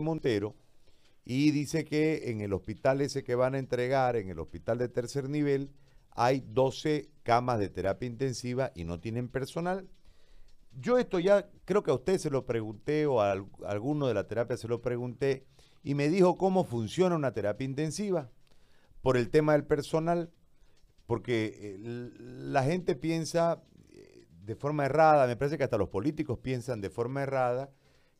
Montero y dice que en el hospital ese que van a entregar, en el hospital de tercer nivel, hay 12 camas de terapia intensiva y no tienen personal. Yo esto ya creo que a usted se lo pregunté o a, alguno de la terapia se lo pregunté y me dijo cómo funciona una terapia intensiva por el tema del personal, porque eh, la gente piensa eh, de forma errada, me parece que hasta los políticos piensan de forma errada,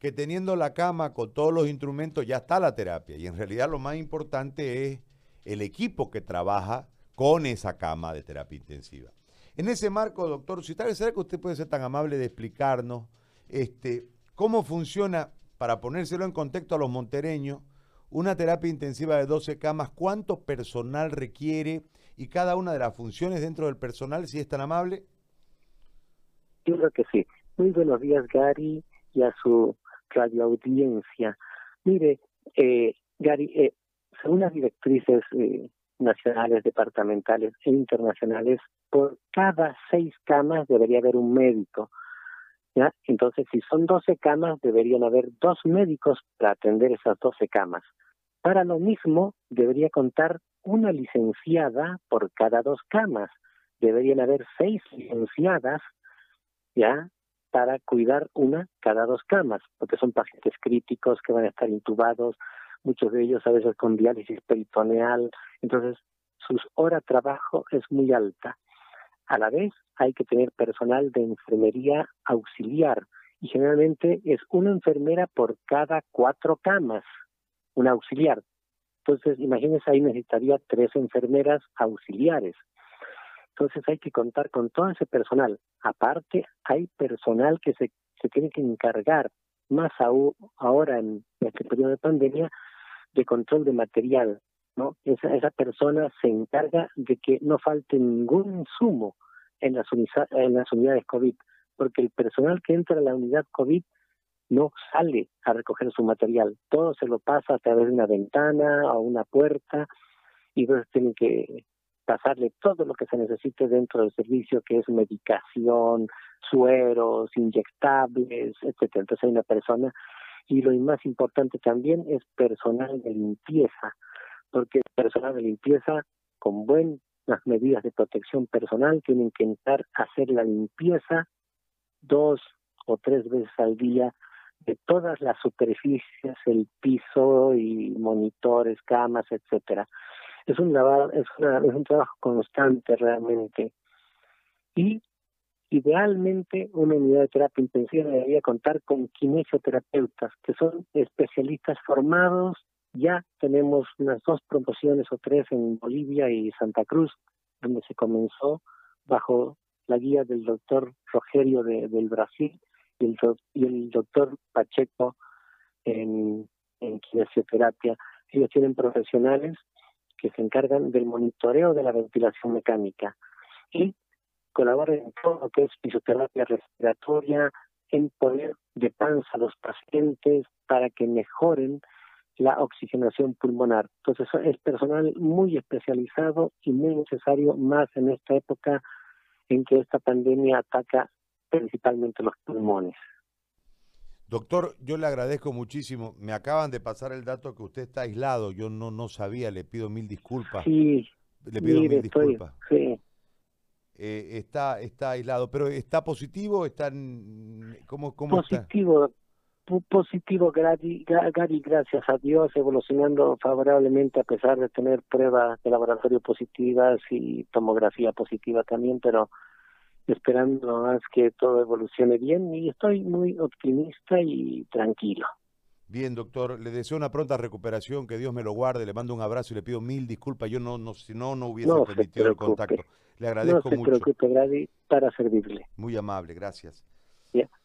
que teniendo la cama con todos los instrumentos ya está la terapia. Y en realidad lo más importante es el equipo que trabaja con esa cama de terapia intensiva. En ese marco, doctor tal ¿será que usted puede ser tan amable de explicarnos este, cómo funciona, para ponérselo en contexto a los montereños, una terapia intensiva de 12 camas, cuánto personal requiere y cada una de las funciones dentro del personal, si es tan amable? Yo creo que sí. Muy buenos días, Gary, y a su radioaudiencia. Mire, eh, Gary, eh, según las directrices eh, nacionales, departamentales e internacionales, por cada seis camas debería haber un médico. ¿ya? Entonces, si son doce camas, deberían haber dos médicos para atender esas doce camas. Para lo mismo, debería contar una licenciada por cada dos camas. Deberían haber seis licenciadas, ¿ya? Para cuidar una cada dos camas, porque son pacientes críticos que van a estar intubados, muchos de ellos a veces con diálisis peritoneal, entonces su hora de trabajo es muy alta. A la vez hay que tener personal de enfermería auxiliar y generalmente es una enfermera por cada cuatro camas, una auxiliar. Entonces, imagínense, ahí necesitaría tres enfermeras auxiliares. Entonces hay que contar con todo ese personal. Aparte, hay personal que se, se tiene que encargar, más aún ahora en este periodo de pandemia, de control de material. ¿no? Esa, esa persona se encarga de que no falte ningún insumo en las, en las unidades COVID, porque el personal que entra a la unidad COVID no sale a recoger su material, todo se lo pasa a través de una ventana o una puerta y entonces tienen que pasarle todo lo que se necesite dentro del servicio, que es medicación, sueros, inyectables, etcétera. Entonces hay una persona y lo más importante también es personal de limpieza, porque personal de limpieza con buenas medidas de protección personal tienen que a hacer la limpieza dos o tres veces al día de todas las superficies, el piso y monitores, camas, etcétera es un lavado, es, es un trabajo constante realmente. Y idealmente una unidad de terapia intensiva debería contar con kinesioterapeutas, que son especialistas formados. Ya tenemos unas dos promociones o tres en Bolivia y Santa Cruz, donde se comenzó bajo la guía del doctor Rogerio de, del Brasil y el, y el doctor Pacheco en, en kinesioterapia. Ellos tienen profesionales que se encargan del monitoreo de la ventilación mecánica y colaboran en todo lo que es fisioterapia respiratoria, en poner de panza a los pacientes para que mejoren la oxigenación pulmonar. Entonces es personal muy especializado y muy necesario más en esta época en que esta pandemia ataca principalmente los pulmones. Doctor, yo le agradezco muchísimo. Me acaban de pasar el dato que usted está aislado. Yo no no sabía. Le pido mil disculpas. Sí. Le pido mil disculpas. sí. Eh, está está aislado, pero está positivo. Está cómo cómo positivo. Positivo, Gary, Gary, gracias a Dios, evolucionando favorablemente a pesar de tener pruebas de laboratorio positivas y tomografía positiva también, pero esperando más que todo evolucione bien y estoy muy optimista y tranquilo. Bien, doctor, le deseo una pronta recuperación, que Dios me lo guarde, le mando un abrazo y le pido mil disculpas, yo no, no si no, no hubiese permitido el contacto. Le agradezco mucho. No se preocupe, Grady, para servirle. Muy amable, gracias.